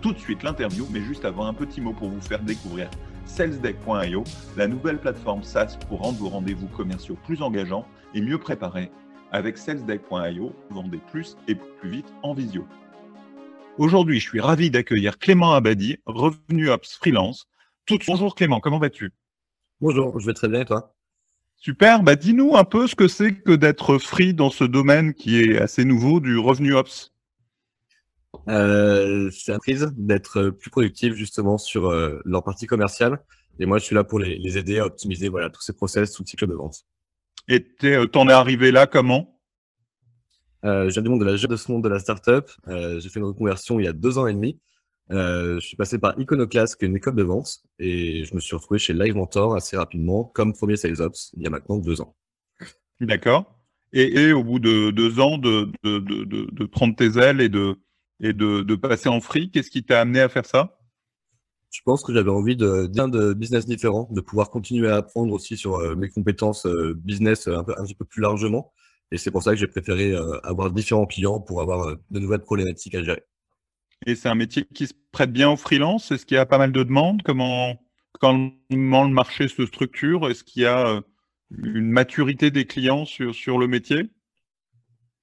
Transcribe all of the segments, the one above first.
tout de suite l'interview, mais juste avant, un petit mot pour vous faire découvrir salesdeck.io, la nouvelle plateforme SaaS pour rendre vos rendez-vous commerciaux plus engageants et mieux préparés. Avec salesdeck.io, vendez plus et plus vite en visio. Aujourd'hui, je suis ravi d'accueillir Clément Abadi, Revenu Ops Freelance. Tout Bonjour Clément, comment vas-tu? Bonjour, je vais très bien et toi? Super, bah dis-nous un peu ce que c'est que d'être free dans ce domaine qui est assez nouveau du Revenu Ops. Euh, c'est prise d'être plus productif justement sur euh, leur partie commerciale. Et moi, je suis là pour les, les aider à optimiser voilà, tous ces process, tout le cycle de vente. Et euh, t'en es arrivé là comment? Euh, Je viens du monde de la de ce monde de la startup. Euh, j'ai fait une reconversion il y a deux ans et demi. Je suis passé par Iconoclast, qui est une école de vente, et je me suis retrouvé chez Live Mentor assez rapidement, comme premier Sales Ops, il y a maintenant deux ans. D'accord. Et, et, au bout de deux ans de, de, de, de, prendre tes ailes et de, et de, de passer en free. Qu'est-ce qui t'a amené à faire ça? Je pense que j'avais envie de d'un de business différents, de pouvoir continuer à apprendre aussi sur euh, mes compétences euh, business un, peu, un petit peu plus largement. Et c'est pour ça que j'ai préféré euh, avoir différents clients pour avoir de nouvelles problématiques à gérer. Et c'est un métier qui se prête bien au freelance Est-ce qu'il y a pas mal de demandes? Comment, comment le marché se structure? Est-ce qu'il y a une maturité des clients sur, sur le métier?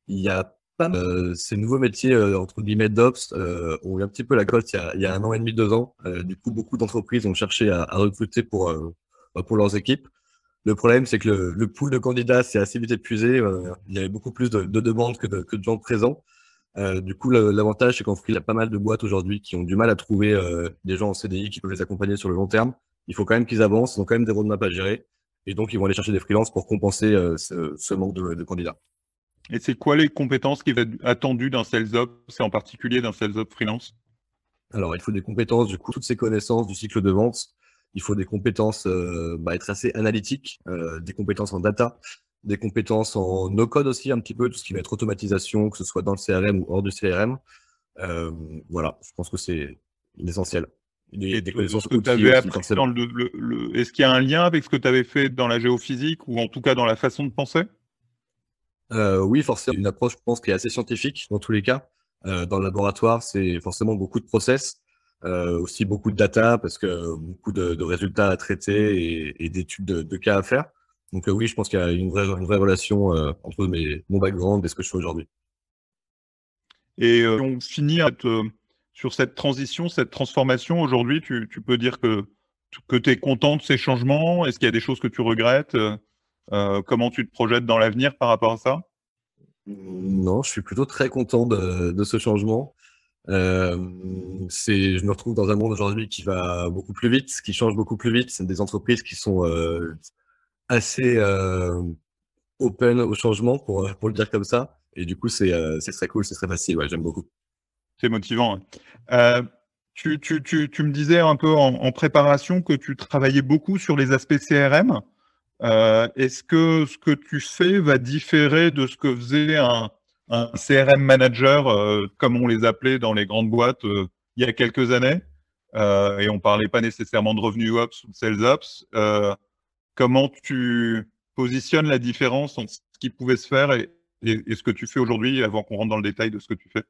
Il y a euh, ces nouveaux métiers, euh, entre guillemets, d'ops, euh, ont eu un petit peu la cote il y a, il y a un an et demi, deux ans. Euh, du coup, beaucoup d'entreprises ont cherché à, à recruter pour, euh, bah, pour leurs équipes. Le problème, c'est que le, le, pool de candidats s'est assez vite épuisé. il y avait beaucoup plus de, de demandes que de, que de gens présents. du coup, l'avantage, c'est qu'en il y a pas mal de boîtes aujourd'hui qui ont du mal à trouver des gens en CDI qui peuvent les accompagner sur le long terme. Il faut quand même qu'ils avancent, ils ont quand même des roadmaps à gérer. Et donc, ils vont aller chercher des freelances pour compenser ce, ce manque de, de candidats. Et c'est quoi les compétences qui vont être attendues d'un sales ops, et en particulier d'un sales ops freelance? Alors, il faut des compétences, du coup, toutes ces connaissances du cycle de vente. Il faut des compétences, euh, bah, être assez analytique, euh, des compétences en data, des compétences en no-code aussi, un petit peu, tout ce qui va être automatisation, que ce soit dans le CRM ou hors du CRM. Euh, voilà, je pense que c'est l'essentiel. Des, des connaissances que tu avais appris dans le, le, le... Est-ce qu'il y a un lien avec ce que tu avais fait dans la géophysique ou en tout cas dans la façon de penser? Euh, oui, forcément, une approche, je pense, qui est assez scientifique dans tous les cas. Euh, dans le laboratoire, c'est forcément beaucoup de process, euh, aussi beaucoup de data, parce que beaucoup de, résultats à traiter et, d'études de, cas à faire. Donc oui, je pense qu'il y a une vraie, relation entre mon background et ce que je fais aujourd'hui. Et on finit sur cette transition, cette transformation. Aujourd'hui, tu, peux dire que, que tu es content de ces changements? Est-ce qu'il y a des choses que tu regrettes? Comment tu te projettes dans l'avenir par rapport à ça? Non, je suis plutôt très content de, de ce changement. Euh, c'est, je me retrouve dans un monde aujourd'hui qui va beaucoup plus vite, qui change beaucoup plus vite. C'est des entreprises qui sont euh, assez euh, open au changement, pour, pour le dire comme ça. Et du coup, c'est, euh, très cool, c'est très facile. Ouais, j'aime beaucoup. C'est motivant. Euh, tu, tu, tu, tu, me disais un peu en, en, préparation que tu travaillais beaucoup sur les aspects CRM. Euh, Est-ce que ce que tu fais va différer de ce que faisait un, CRM manager, euh, comme on les appelait dans les grandes boîtes euh, il y a quelques années? Et on parlait pas nécessairement de revenus ops ou de sales ops. Comment tu positionnes la différence entre ce qui pouvait se faire et, ce que tu fais aujourd'hui avant qu'on rentre dans le détail de ce que tu fais?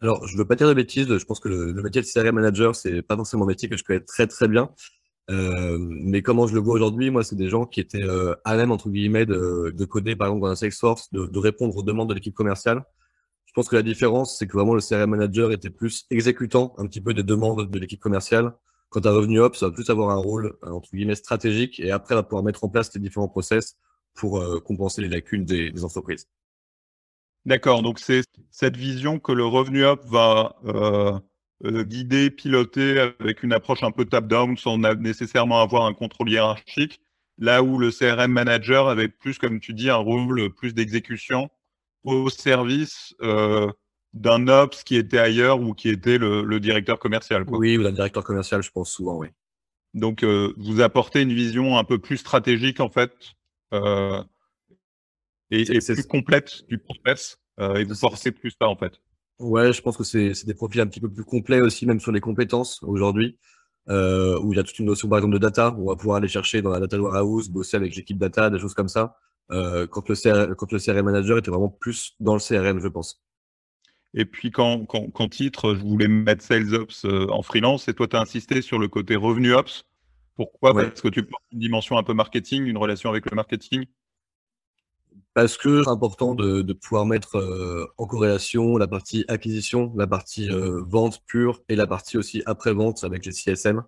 Alors, je veux pas dire de bêtises. Je pense que le, le métier de CRM manager, c'est pas forcément un métier que je connais très très bien. Euh, mais comment je le vois aujourd'hui, moi, c'est des gens qui étaient euh, à même, entre guillemets, de, de, coder, par exemple, dans un Salesforce, de, de répondre aux demandes de l'équipe commerciale. Je pense que la différence, c'est que vraiment le CRM manager était plus exécutant un petit peu des demandes de l'équipe commerciale. Quant à Revenu Ops, ça va plus avoir un rôle, euh, entre guillemets, stratégique et après, va pouvoir mettre en place les différents process pour euh, compenser les lacunes des, des entreprises. D'accord, donc c'est cette vision que le Revenu Up va euh, euh, guider, piloter avec une approche un peu top-down sans nécessairement avoir un contrôle hiérarchique, là où le CRM manager avait plus, comme tu dis, un rôle plus d'exécution au service euh, d'un ops qui était ailleurs ou qui était le, le directeur commercial. Quoi. Oui, ou d'un directeur commercial, je pense souvent, oui. Donc, vous apportez une vision un peu plus stratégique, en fait, et, plus complète du process, et vous forcez plus ça, en fait. Ouais, je pense que c'est des profils un petit peu plus complets aussi, même sur les compétences aujourd'hui, où il y a toute une notion, par exemple, de data, où on va pouvoir aller chercher dans la data warehouse, bosser avec l'équipe data, des choses comme ça. Euh, quand, le CRM, quand le CRM manager était vraiment plus dans le CRM, je pense. Et puis quand, quand, titre, je voulais mettre Sales Ops euh, en freelance, et toi, tu as insisté sur le côté Revenu Ops. Pourquoi? Parce que tu portes une dimension un peu marketing, une relation avec le marketing Parce que c'est important de, pouvoir mettre euh, en corrélation la partie acquisition, la partie vente pure et la partie aussi après-vente avec les CSM.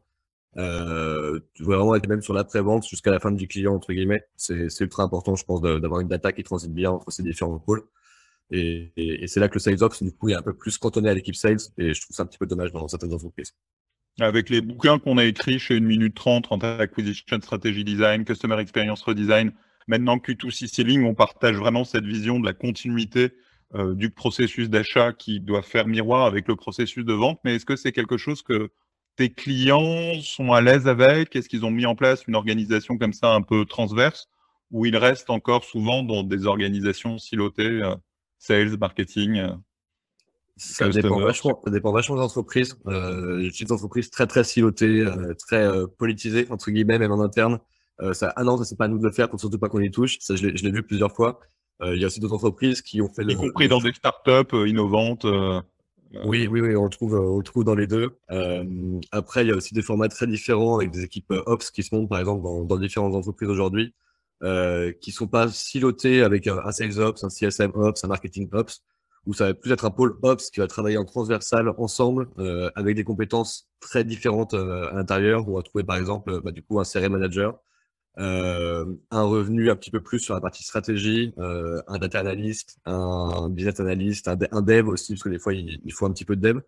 Euh, vraiment être même sur l'après-vente jusqu'à la fin du client, entre guillemets. C'est ultra important, je pense, d'avoir une data qui transite bien entre ces différents pôles. Et, et, c'est là que le sales ops, du coup, est un peu plus cantonné à l'équipe sales. Et je trouve ça un petit peu dommage dans certaines entreprises. Avec les bouquins qu'on a écrits chez 1 minute 30 en acquisition strategy design, customer experience redesign, maintenant Q2C Selling, on partage vraiment cette vision de la continuité euh, du processus d'achat qui doit faire miroir avec le processus de vente. Mais est-ce que c'est quelque chose que tes clients sont à l'aise avec? Est-ce qu'ils ont mis en place une organisation comme ça un peu transverse ou ils restent encore souvent dans des organisations silotées, euh, sales, marketing euh, ça dépend, vachement, ça dépend vachement des entreprises. Euh, J'ai des entreprises très très silotées, très politisées entre guillemets, même en interne. Ça, ah non, ça c'est pas à nous de le faire, surtout pas qu'on y touche. Ça, je l'ai vu plusieurs fois. Il y a aussi d'autres entreprises qui ont fait. Y compris dans des startups innovantes. Oui, oui, oui, on le trouve, on le trouve dans les deux. Euh, après, il y a aussi des formats très différents avec des équipes euh, ops qui se montent, par exemple, dans, dans différentes entreprises aujourd'hui, euh, qui sont pas silotés avec un, sales ops, un CSM ops, un marketing ops, où ça va plus être un pôle ops qui va travailler en transversal ensemble, euh, avec des compétences très différentes euh, à l'intérieur. On va trouver, par exemple, bah, du coup, un CRM manager euh, un revenu un petit peu plus sur la partie stratégie, euh, un data analyst, un business analyst, un, dev aussi, parce que des fois, il, faut un petit peu de dev.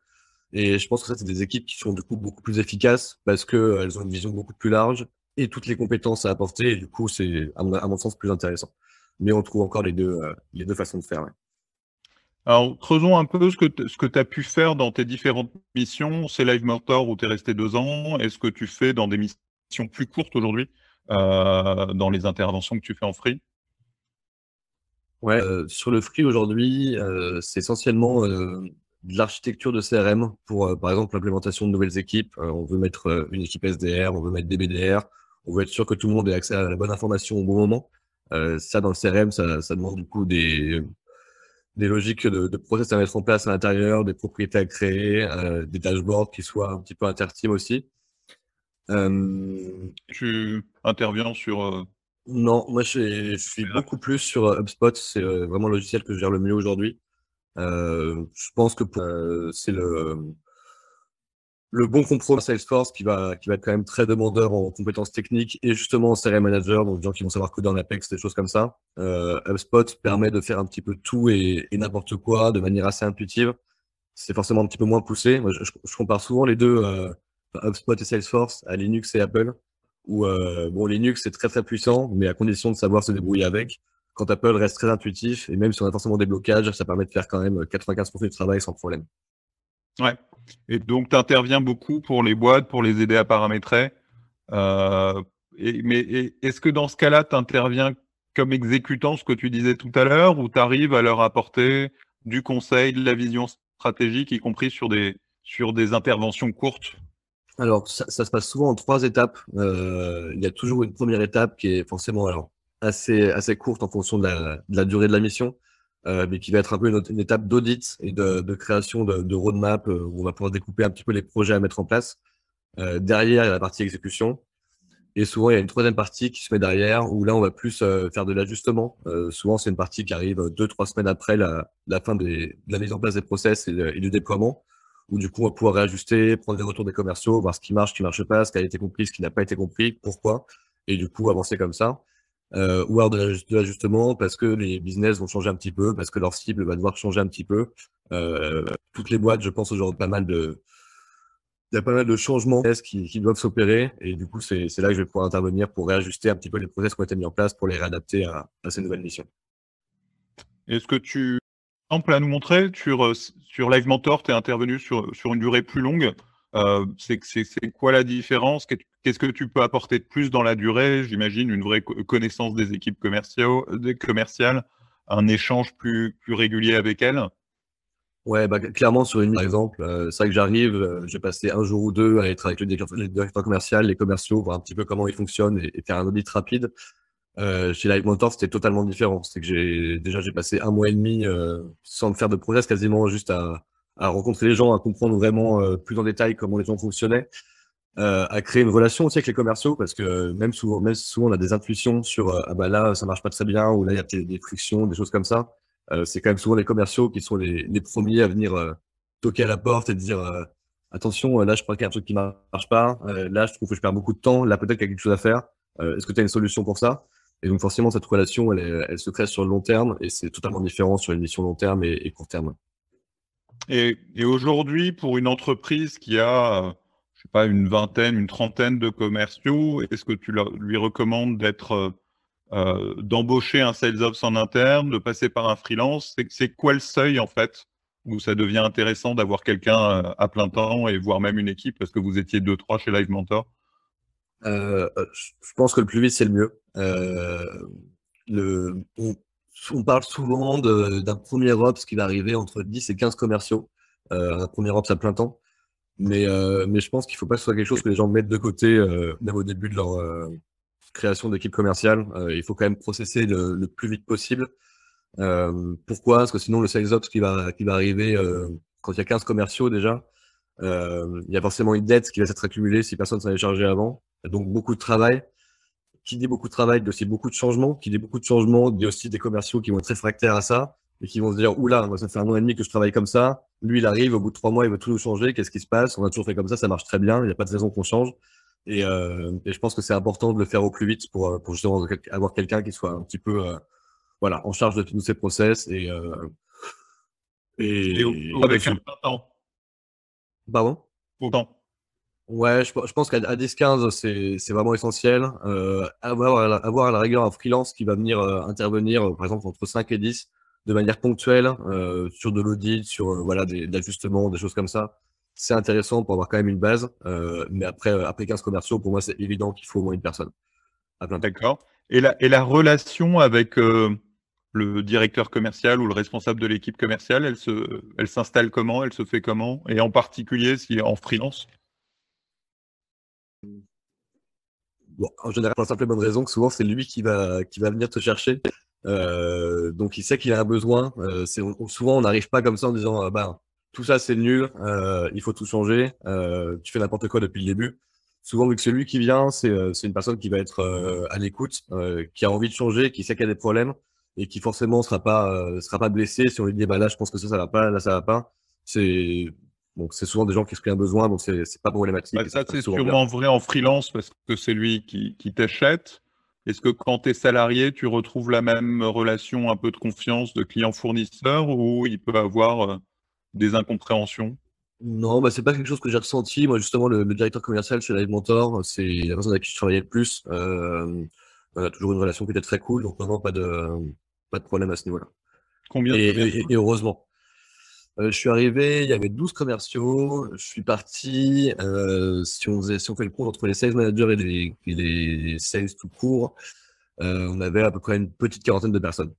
Et je pense que ça, c'est des équipes qui sont du coup beaucoup plus efficaces parce qu'elles euh, ont une vision beaucoup plus large et toutes les compétences à apporter. Et du coup, c'est, à, mon sens, plus intéressant. Mais on trouve encore les deux, les deux façons de faire. Alors, creusons un peu ce que, tu as pu faire dans tes différentes missions. C'est Live Mentor où tu es resté deux ans. Est-ce que tu fais dans des missions plus courtes aujourd'hui? euh, dans les interventions que tu fais en free Ouais, euh, sur le free aujourd'hui, euh, c'est essentiellement de l'architecture de CRM pour, par exemple, l'implémentation de nouvelles équipes. on veut mettre une équipe SDR, on veut mettre des BDR, on veut être sûr que tout le monde ait accès à la bonne information au bon moment. ça, dans le CRM, ça, ça demande du coup des, des logiques de, de, process à mettre en place à l'intérieur, des propriétés à créer, des dashboards qui soient un petit peu interteam aussi. Tu interviens sur. Non, moi je suis beaucoup plus sur HubSpot. C'est vraiment le logiciel que je gère le mieux aujourd'hui. je pense que c'est le, le bon compromis Salesforce qui va, qui va être quand même très demandeur en compétences techniques et justement en CRM manager, donc des gens qui vont savoir coder en Apex, des choses comme ça. HubSpot permet de faire un petit peu tout et, n'importe quoi de manière assez intuitive. C'est forcément un petit peu moins poussé. Moi, je, je compare souvent les deux. HubSpot et Salesforce à Linux et Apple, où euh, bon, Linux c'est très très puissant, mais à condition de savoir se débrouiller avec. Quand Apple reste très intuitif, et même si on a forcément des blocages, ça permet de faire quand même 95% du travail sans problème. Ouais. Et donc, tu interviens beaucoup pour les boîtes, pour les aider à paramétrer. Euh, mais est-ce que dans ce cas-là, tu interviens comme exécutant ce que tu disais tout à l'heure, ou tu arrives à leur apporter du conseil, de la vision stratégique, y compris sur des, sur des interventions courtes? Alors, ça, se passe souvent en trois étapes. Euh, il y a toujours une première étape qui est forcément alors, assez, assez courte en fonction de la, durée de la mission, euh, mais qui va être un peu une, étape d'audit et de, de, création de, de roadmap euh, où on va pouvoir découper un petit peu les projets à mettre en place. Euh, derrière, il y a la partie exécution. Et souvent, il y a une troisième partie qui se met derrière, où là, on va plus faire de l'ajustement. Souvent, c'est une partie qui arrive deux, trois semaines après la, fin des, de la mise en place des process et du déploiement où du coup on va pouvoir réajuster, prendre des retours des commerciaux, voir ce qui marche, ce qui marche pas, ce qui a été compris, ce qui n'a pas été compris, pourquoi, et du coup avancer comme ça. Euh, ou alors de l'ajustement parce que les business vont changer un petit peu, parce que leur cible va devoir changer un petit peu. Euh, toutes les boîtes, je pense aujourd'hui pas mal de il y a pas mal de changements qui, qui doivent s'opérer et du coup c'est là que je vais pouvoir intervenir pour réajuster un petit peu les process qui ont été mis en place pour les réadapter à ces nouvelles missions. Est-ce que tu exemple à nous montrer sur, euh, sur Live Mentor, tu es intervenu sur, sur une durée plus longue. c'est quoi la différence? Qu'est-ce que tu peux apporter de plus dans la durée? J'imagine une vraie connaissance des équipes commerciales, un échange plus, plus régulier avec elles? Ouais, bah, clairement, sur une par exemple, euh, c'est vrai que j'arrive, euh, j'ai passé un jour ou deux à être avec le directeur, commercial, les commerciaux, voir un petit peu comment ils fonctionnent et, faire un audit rapide. Euh, chez Live Mentor, c'était totalement différent. C'est que j'ai déjà j'ai passé un mois et demi euh, sans faire de process, quasiment juste à, à rencontrer les gens, à comprendre vraiment euh, plus en détail comment les gens fonctionnaient, à créer une relation aussi avec les commerciaux, parce que même souvent, même souvent on a des intuitions sur ah bah là ça marche pas très bien ou là il y a des frictions, des choses comme ça. Euh, c'est quand même souvent les commerciaux qui sont les, les premiers à venir euh, toquer à la porte et dire euh, attention, là je crois qu'il y a un truc qui marche pas, là je trouve que je perds beaucoup de temps, là peut-être qu'il y a quelque chose à faire. Est-ce que tu as une solution pour ça? Et donc forcément cette relation, elle, se crée sur le long terme et c'est totalement différent sur une mission long terme et, court terme. Et, aujourd'hui, pour une entreprise qui a, je sais pas, une vingtaine, une trentaine de commerciaux, est-ce que tu lui recommandes d'être euh, d'embaucher un sales ops en interne, de passer par un freelance? C'est quoi le seuil en fait où ça devient intéressant d'avoir quelqu'un euh, à plein temps et voire même une équipe? Parce que vous étiez deux trois chez Live Mentor euh, Je pense que le plus vite c'est le mieux. le, on, parle souvent d'un premier ops qui va arriver entre 10 et 15 commerciaux, un premier ops à plein temps. Mais, je pense qu'il ne faut pas que ce soit quelque chose que les gens mettent de côté, même au début de leur, création d'équipe commerciale, euh, il faut quand même processer le, plus vite possible. Euh, pourquoi? Parce que sinon, le sales ops qui va, qui va arriver euh, quand il y a 15 commerciaux déjà, il y a forcément une dette qui va s'être accumulée si personne s'en est chargé avant. Donc, beaucoup de travail. Qui dit beaucoup de travail, dit aussi beaucoup de changements. Qui dit beaucoup de changements, dit aussi des commerciaux qui vont être réfractaires à ça et qui vont se dire oula, moi ça fait un an et demi que je travaille comme ça. Lui, il arrive au bout de trois mois, il veut tout changer. Qu'est-ce qui se passe? On a toujours fait comme ça, ça marche très bien. Il n'y a pas de raison qu'on change. Et, euh, et, je pense que c'est important de le faire au plus vite pour, euh, pour justement avoir quelqu'un qui soit un petit peu euh, voilà, en charge de tous ces process et, euh, et, et avec un. Pardon? Autant. Ouais, je, je pense qu'à 10-15, c'est vraiment essentiel. Euh, avoir, avoir à la rigueur un freelance qui va venir intervenir, par exemple, entre 5 et 10, de manière ponctuelle, sur de l'audit, sur voilà, des, ajustements, des choses comme ça c'est intéressant pour avoir quand même une base. Euh, mais après, euh, après 15 commerciaux, pour moi, c'est évident qu'il faut au moins une personne. D'accord. Et la, et la relation avec euh, le directeur commercial ou le responsable de l'équipe commerciale, elle se, elle s'installe comment? Elle se fait comment? Et en particulier, si en freelance? En général, pour la simple et bonne raison que souvent, c'est lui qui va, qui va venir te chercher. Euh, donc, il sait qu'il a un besoin. Euh, souvent, on n'arrive pas comme ça en disant, ah, bah, tout ça c'est nul, euh, il faut tout changer, euh, tu fais n'importe quoi depuis le début. Souvent, vu que celui qui vient, c'est euh, une personne qui va être euh, à l'écoute, euh, qui a envie de changer, qui sait qu'il y a des problèmes et qui forcément sera sera pas blessé si on lui dit bah là je pense que ça ça va pas, là ça va pas. C'est donc c'est souvent des gens qui expriment un besoin, donc c'est c'est pas problématique. Bah, ça c'est sûrement vrai en freelance parce que c'est lui qui, qui t'achète. Est-ce que quand tu es salarié, tu retrouves la même relation un peu de confiance de client-fournisseur ou il peut avoir des incompréhensions? Non, bah, c'est pas quelque chose que j'ai ressenti. Moi, justement, le, directeur commercial chez Live Mentor, c'est la personne avec qui je travaillais le plus. Euh, on a toujours une relation qui était très cool, donc vraiment pas de, pas de problème à ce niveau-là. Combien et, heureusement. Euh, je suis arrivé, il y avait 12 commerciaux. Je suis parti, euh, si, on faisait, si on fait le compte entre les sales managers et les, et les sales tout court, euh, on avait à peu près une petite quarantaine de personnes.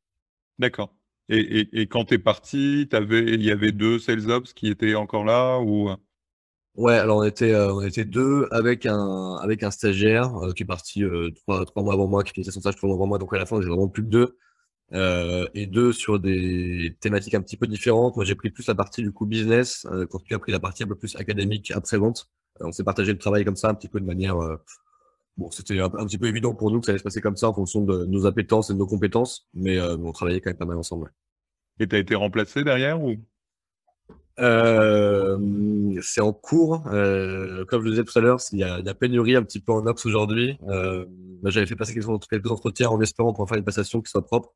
D'accord. Et, et, et quand tu es parti, avais, il y avait deux sales ops qui étaient encore là ou? Ouais, alors on était on était deux avec un avec un stagiaire qui est parti trois, trois mois avant moi, qui finissait son stage trois mois avant moi, donc à la fin j'ai vraiment plus que deux. Et deux sur des thématiques un petit peu différentes. Moi j'ai pris plus la partie du coup business, quand tu as pris la partie un peu plus académique après vente. on s'est partagé le travail comme ça un petit peu de manière Bon, c'était un, petit peu évident pour nous que ça allait se passer comme ça en fonction de nos appétences et de nos compétences, mais euh, on travaillait quand même pas mal ensemble. Et tu as été remplacé derrière ou? Euh, C'est en cours. Euh, comme je le disais tout à l'heure, il y, a, pénurie un petit peu en Ops aujourd'hui. Euh, bah, J'avais fait passer quelques, entretiens en espérant pour faire une passation qui soit propre.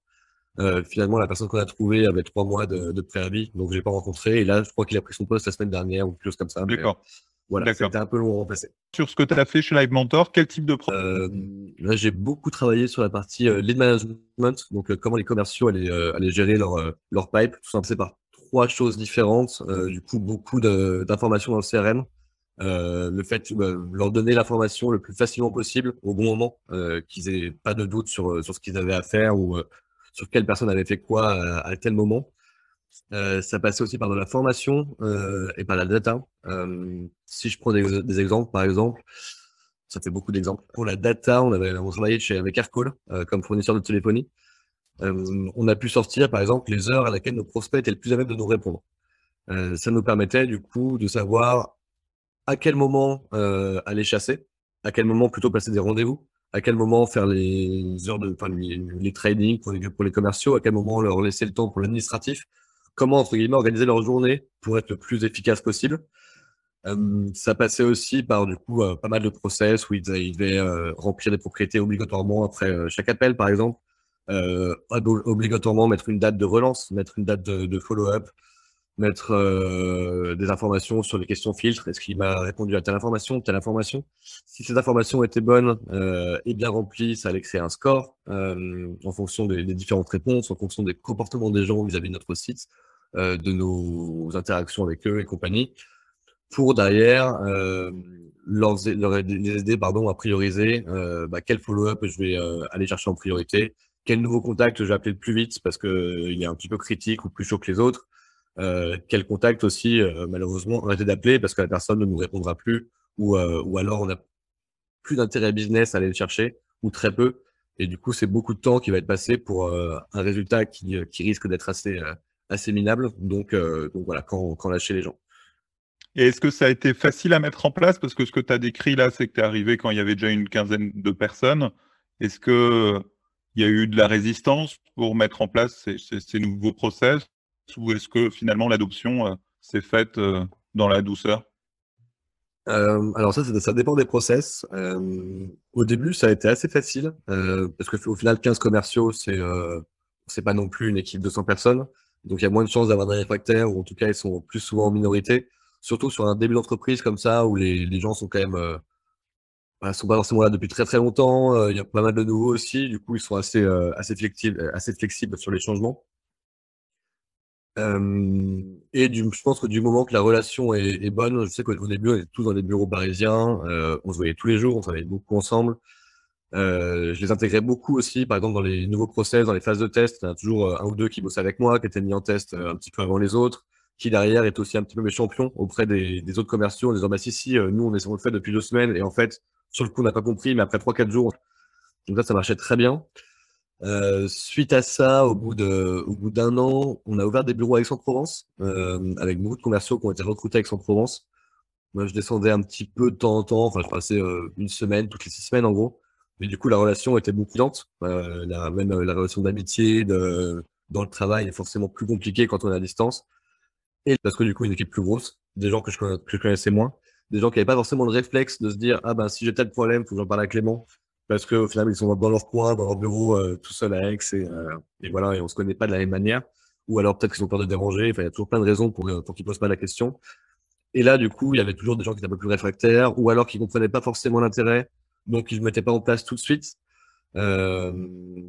Euh, finalement, la personne qu'on a trouvée avait trois mois de, de préavis, donc j'ai pas rencontré. Et là, je crois qu'il a pris son poste la semaine dernière ou quelque chose comme ça. D'accord. Voilà, c'était un peu long à remplacer. Sur ce que tu as fait chez Live Mentor, quel type de projet euh, Là, j'ai beaucoup travaillé sur la partie euh, lead management, donc euh, comment les commerciaux allaient, allaient gérer leur, leur pipe, tout simplement par trois choses différentes. du coup, beaucoup d'informations dans le CRM. le fait de leur donner l'information le plus facilement possible au bon moment, qu'ils aient pas de doute sur, sur ce qu'ils avaient à faire ou sur quelle personne avait fait quoi à, tel moment. ça passait aussi par de la formation et par la data. si je prends des, exemples, par exemple, ça fait beaucoup d'exemples. Pour la data, on avait on travaillait chez avec Aircall comme fournisseur de téléphonie. on a pu sortir, par exemple, les heures à laquelle nos prospects étaient le plus à même de nous répondre. ça nous permettait du coup de savoir à quel moment euh, aller chasser, à quel moment plutôt passer des rendez-vous, à quel moment faire les heures de, enfin, les, les, pour les commerciaux, à quel moment leur laisser le temps pour l'administratif, comment entre guillemets organiser leur journée pour être le plus efficace possible. Euh, ça passait aussi par du coup euh, pas mal de process où ils, devaient remplir des propriétés obligatoirement après chaque appel par exemple, obligatoirement mettre une date de relance, mettre une date de follow-up, mettre euh, des informations sur les questions filtres. Est-ce qu'il m'a répondu à telle information, telle information? Si ces informations étaient bonnes euh, et bien remplies, ça allait créer un score euh, en fonction des, différentes réponses, en fonction des comportements des gens vis-à-vis de notre site, de nos interactions avec eux et compagnie, pour derrière leur, leur, les aider pardon, à prioriser bah, quel follow-up je vais aller chercher en priorité, quel nouveau contact je vais appeler le plus vite parce qu'il est un petit peu critique ou plus chaud que les autres. Euh, quel contact aussi, euh, malheureusement, arrêter d'appeler parce que la personne ne nous répondra plus ou, euh, ou alors on n'a plus d'intérêt business à aller le chercher ou très peu. Et du coup, c'est beaucoup de temps qui va être passé pour un résultat qui, qui risque d'être assez, assez minable. Donc, donc voilà, quand, quand lâcher les gens. Et est-ce que ça a été facile à mettre en place? Parce que ce que tu as décrit là, c'est que tu es arrivé quand il y avait déjà une quinzaine de personnes. Est-ce qu'il y a eu de la résistance pour mettre en place ces nouveaux process? Ou est-ce que finalement l'adoption euh, s'est faite euh, dans la douceur? Euh, alors ça, ça dépend des process. au début, ça a été assez facile parce que au final, 15 commerciaux, c'est c'est pas non plus une équipe de 100 personnes, donc il y a moins de chances d'avoir des réfractaires ou en tout cas ils sont plus souvent en minorité. Surtout sur un début d'entreprise comme ça où les, les gens sont quand même bah, sont pas forcément là depuis très très longtemps. Il y a pas mal de nouveaux aussi, du coup ils sont assez assez flexibles assez flexibles sur les changements. Euh, et je pense que du moment que la relation est, bonne, je sais qu'au début, on était tous dans des bureaux parisiens, euh, on se voyait tous les jours, on travaillait beaucoup ensemble. Euh, je les intégrais beaucoup aussi, par exemple, dans les nouveaux process, dans les phases de test. Il y en a toujours un ou deux qui bossaient avec moi, qui étaient mis en test un petit peu avant les autres, qui derrière est aussi un petit peu mes champions auprès des, autres commerciaux en disant, bah si, si, nous, on, est, on le fait depuis deux semaines, et en fait, sur le coup, on n'a pas compris, mais après trois, quatre jours, donc ça, ça marchait très bien. Euh, suite à ça, au bout d'un an, on a ouvert des bureaux à Aix-en-Provence, euh, avec beaucoup de commerciaux qui ont été recrutés à Aix-en-Provence. Moi, je descendais un petit peu de temps en temps, enfin, je passais euh, une semaine, toutes les six semaines en gros. Mais du coup, la relation était beaucoup lente. Euh, la, même la relation d'amitié, dans le travail est forcément plus compliquée quand on est à distance. Et parce que du coup, une équipe plus grosse, des gens que je, que je connaissais moins, des gens qui n'avaient pas forcément le réflexe de se dire, ah ben, si j'ai tel problème, faut que j'en parle à Clément parce qu'au final, ils sont dans leur coin, dans leur bureau, euh, tout seul à Aix, et, euh, et, voilà, et on se connaît pas de la même manière. Ou alors peut-être qu'ils ont peur de déranger. Enfin, il y a toujours plein de raisons pour, euh, pour qu'ils posent pas la question. Et là, du coup, il y avait toujours des gens qui étaient un peu plus réfractaires, ou alors qui comprenaient pas forcément l'intérêt, donc ils ne mettaient pas en place tout de suite. Euh,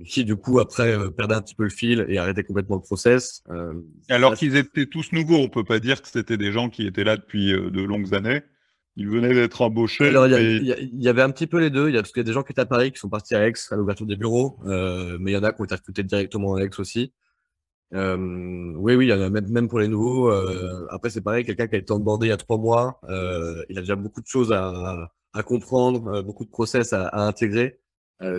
qui du coup après perdaient un petit peu le fil et arrêtaient complètement le process. Alors qu'ils étaient tous nouveaux, on peut pas dire que c'était des gens qui étaient là depuis de longues années. Il venait d'être embauché. Alors, il y, avait un petit peu les deux. Il y a, parce qu'il y a des gens qui étaient à Paris, qui sont partis à Aix à l'ouverture des bureaux. Euh, mais il y en a qui ont été recrutés directement à Aix aussi. Euh, oui, oui, il y en a même, même pour les nouveaux. Euh, après, c'est pareil, quelqu'un qui a été onboardé il y a trois mois, il a déjà beaucoup de choses à, à comprendre, beaucoup de process à, à intégrer.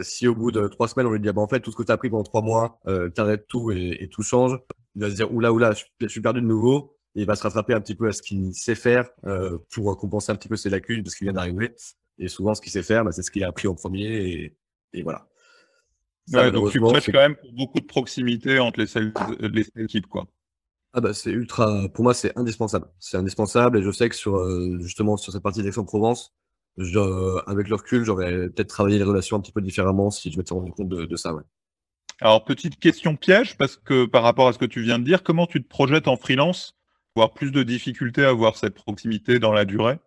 Si au bout de trois semaines, on lui dit, ah ben, en fait, tout ce que tu as appris pendant trois mois, t'arrêtes tout et, et, tout change, il va se dire, oula, oula, je, je suis perdu de nouveau il va se rattraper un petit peu à ce qu'il sait faire euh, pour compenser un petit peu ses lacunes parce qu'il vient d'arriver. Et souvent, ce qu'il sait faire, bah, c'est ce qu'il a appris en premier. Et, et voilà. donc tu prêches quand même pour beaucoup de proximité entre les, les équipes. Quoi. Ah bah, c'est ultra, pour moi, c'est indispensable. C'est indispensable. Et je sais que sur, euh, justement, sur cette partie d'Aix-en-Provence, euh, avec le recul, j'aurais peut-être travaillé les relations un petit peu différemment si je m'étais rendu compte de, de ça. Ouais. Alors, petite question piège, parce que par rapport à ce que tu viens de dire, comment tu te projettes en freelance avoir plus de difficultés à avoir cette proximité dans la durée.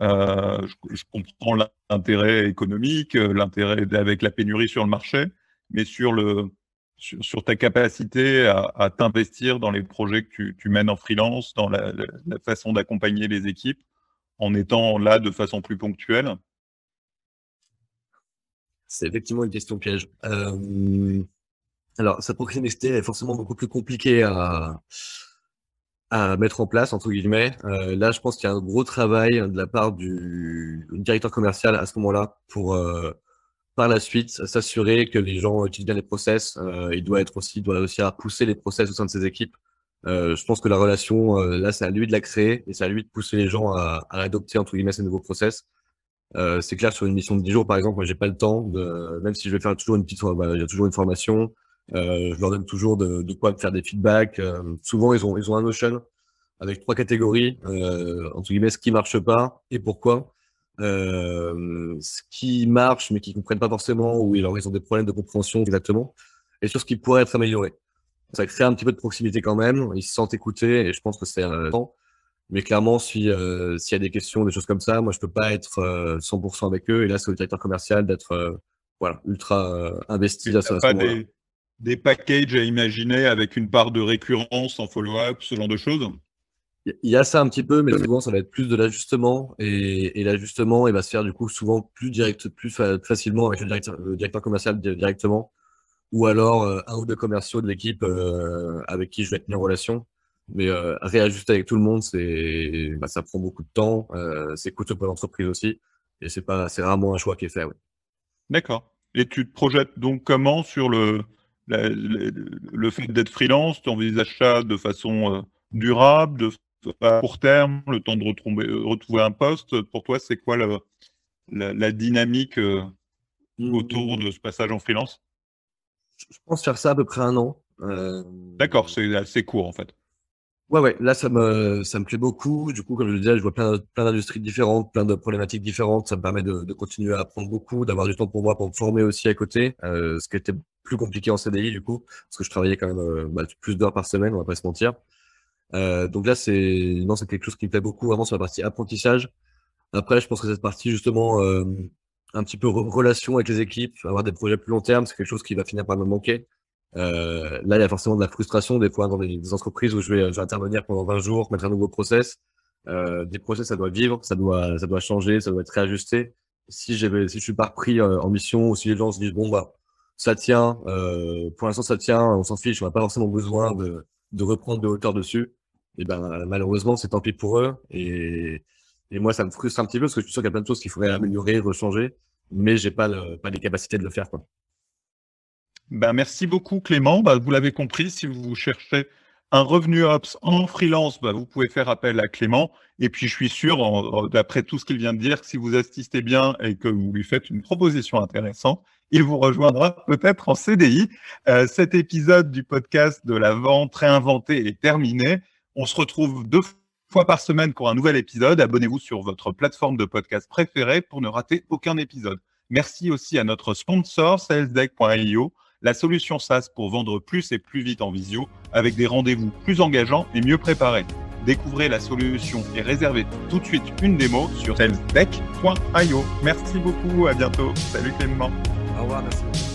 Euh, je, comprends l'intérêt économique, euh, l'intérêt avec la pénurie sur le marché, mais sur, le, sur, ta capacité à, t'investir dans les projets que tu, mènes en freelance, dans la, façon d'accompagner les équipes, en étant là de façon plus ponctuelle C'est effectivement une question piège. Euh, alors, sa proximité est forcément beaucoup plus compliquée à, à mettre en place, entre guillemets. Euh, là, je pense qu'il y a un gros travail de la part du directeur commercial à ce moment-là pour, euh, par la suite, s'assurer que les gens utilisent bien les process. Euh, il doit être aussi, doit aussi pousser les process au sein de ses équipes. Je pense que la relation, là, c'est à lui de la créer et c'est à lui de pousser les gens à, adopter, entre guillemets, ces nouveaux process. C'est clair, sur une mission de 10 jours, par exemple, moi, j'ai pas le temps même si je vais faire toujours une petite, bah, y a toujours une formation, je leur donne toujours de, de quoi me faire des feedbacks. Euh, souvent, ils ont, ils ont un Notion avec trois catégories, euh, entre guillemets, ce qui marche pas et pourquoi. Euh, ce qui marche, mais qui comprennent pas forcément, ou alors ils ont des problèmes de compréhension exactement, et sur ce qui pourrait être amélioré. Ça crée un petit peu de proximité quand même, ils se sentent écoutés, et je pense que c'est important. Mais clairement, si euh, s'il y a des questions, des choses comme ça, moi je peux pas être 100% avec eux, et là c'est au directeur commercial d'être voilà ultra investi à ce moment-là des packages à imaginer avec une part de récurrence en follow-up, ce genre de choses Il y a ça un petit peu, mais souvent ça va être plus de l'ajustement et, et l'ajustement il va se faire du coup souvent plus direct, plus facilement avec le directeur, le directeur commercial directement, ou alors euh, un ou deux commerciaux de l'équipe euh, avec qui je vais être mis en relation. Mais euh, réajuster avec tout le monde, c'est, bah, ça prend beaucoup de temps, c'est coûteux pour l'entreprise aussi, et c'est pas, c'est rarement un choix qui est fait. D'accord. Et tu te projettes donc comment sur le le fait d'être freelance, tu envisages ça de façon euh, durable, de à court terme, le temps de retrouver, euh, retrouver un poste. Pour toi, c'est quoi la, la, dynamique euh, autour de ce passage en freelance? Je pense faire ça à peu près un an. D'accord, c'est assez court en fait. Ouais, ouais, là, ça me, ça me plaît beaucoup. Du coup, comme je le disais, je vois plein, plein d'industries différentes, plein de problématiques différentes. Ça me permet de, de continuer à apprendre beaucoup, d'avoir du temps pour moi, pour me former aussi à côté, euh, ce qui était plus compliqué en CDI, du coup, parce que je travaillais quand même euh, bah, plus d'heures par semaine, on va pas se mentir. Euh, donc là, c'est, non, c'est quelque chose qui me plaît beaucoup, vraiment sur la partie apprentissage. Après, je pense que cette partie, justement, euh, un petit peu relation avec les équipes, avoir des projets plus long terme, c'est quelque chose qui va finir par me manquer. Euh, là, il y a forcément de la frustration des fois dans des, entreprises où je vais, intervenir pendant 20 jours, mettre un nouveau process. Euh, des process, ça doit vivre, ça doit, ça doit changer, ça doit être réajusté. Si, si je suis pas repris euh, en mission ou si les gens se disent bon bah ça tient, euh, pour l'instant ça tient, on s'en fiche, on n'a pas forcément besoin de, de reprendre de hauteur dessus. Et ben malheureusement c'est tant pis pour eux. Et, et moi ça me frustre un petit peu parce que je suis sûr qu'il y a plein de choses qu'il faudrait améliorer, rechanger, mais j'ai pas le, pas les capacités de le faire quoi. Ben, merci beaucoup Clément. Ben, vous l'avez compris, si vous cherchez un revenu ops en freelance, ben, vous pouvez faire appel à Clément. Et puis je suis sûr, d'après tout ce qu'il vient de dire, que si vous assistez bien et que vous lui faites une proposition intéressante, il vous rejoindra peut-être en CDI. Euh, cet épisode du podcast de la vente réinventée est terminé. On se retrouve deux fois par semaine pour un nouvel épisode. Abonnez-vous sur votre plateforme de podcast préférée pour ne rater aucun épisode. Merci aussi à notre sponsor salesdeck.io la solution SaaS pour vendre plus et plus vite en visio avec des rendez-vous plus engageants et mieux préparés. Découvrez la solution et réservez tout de suite une démo sur salesdeck.io. Merci beaucoup, à bientôt. Salut Clément. Au revoir, merci.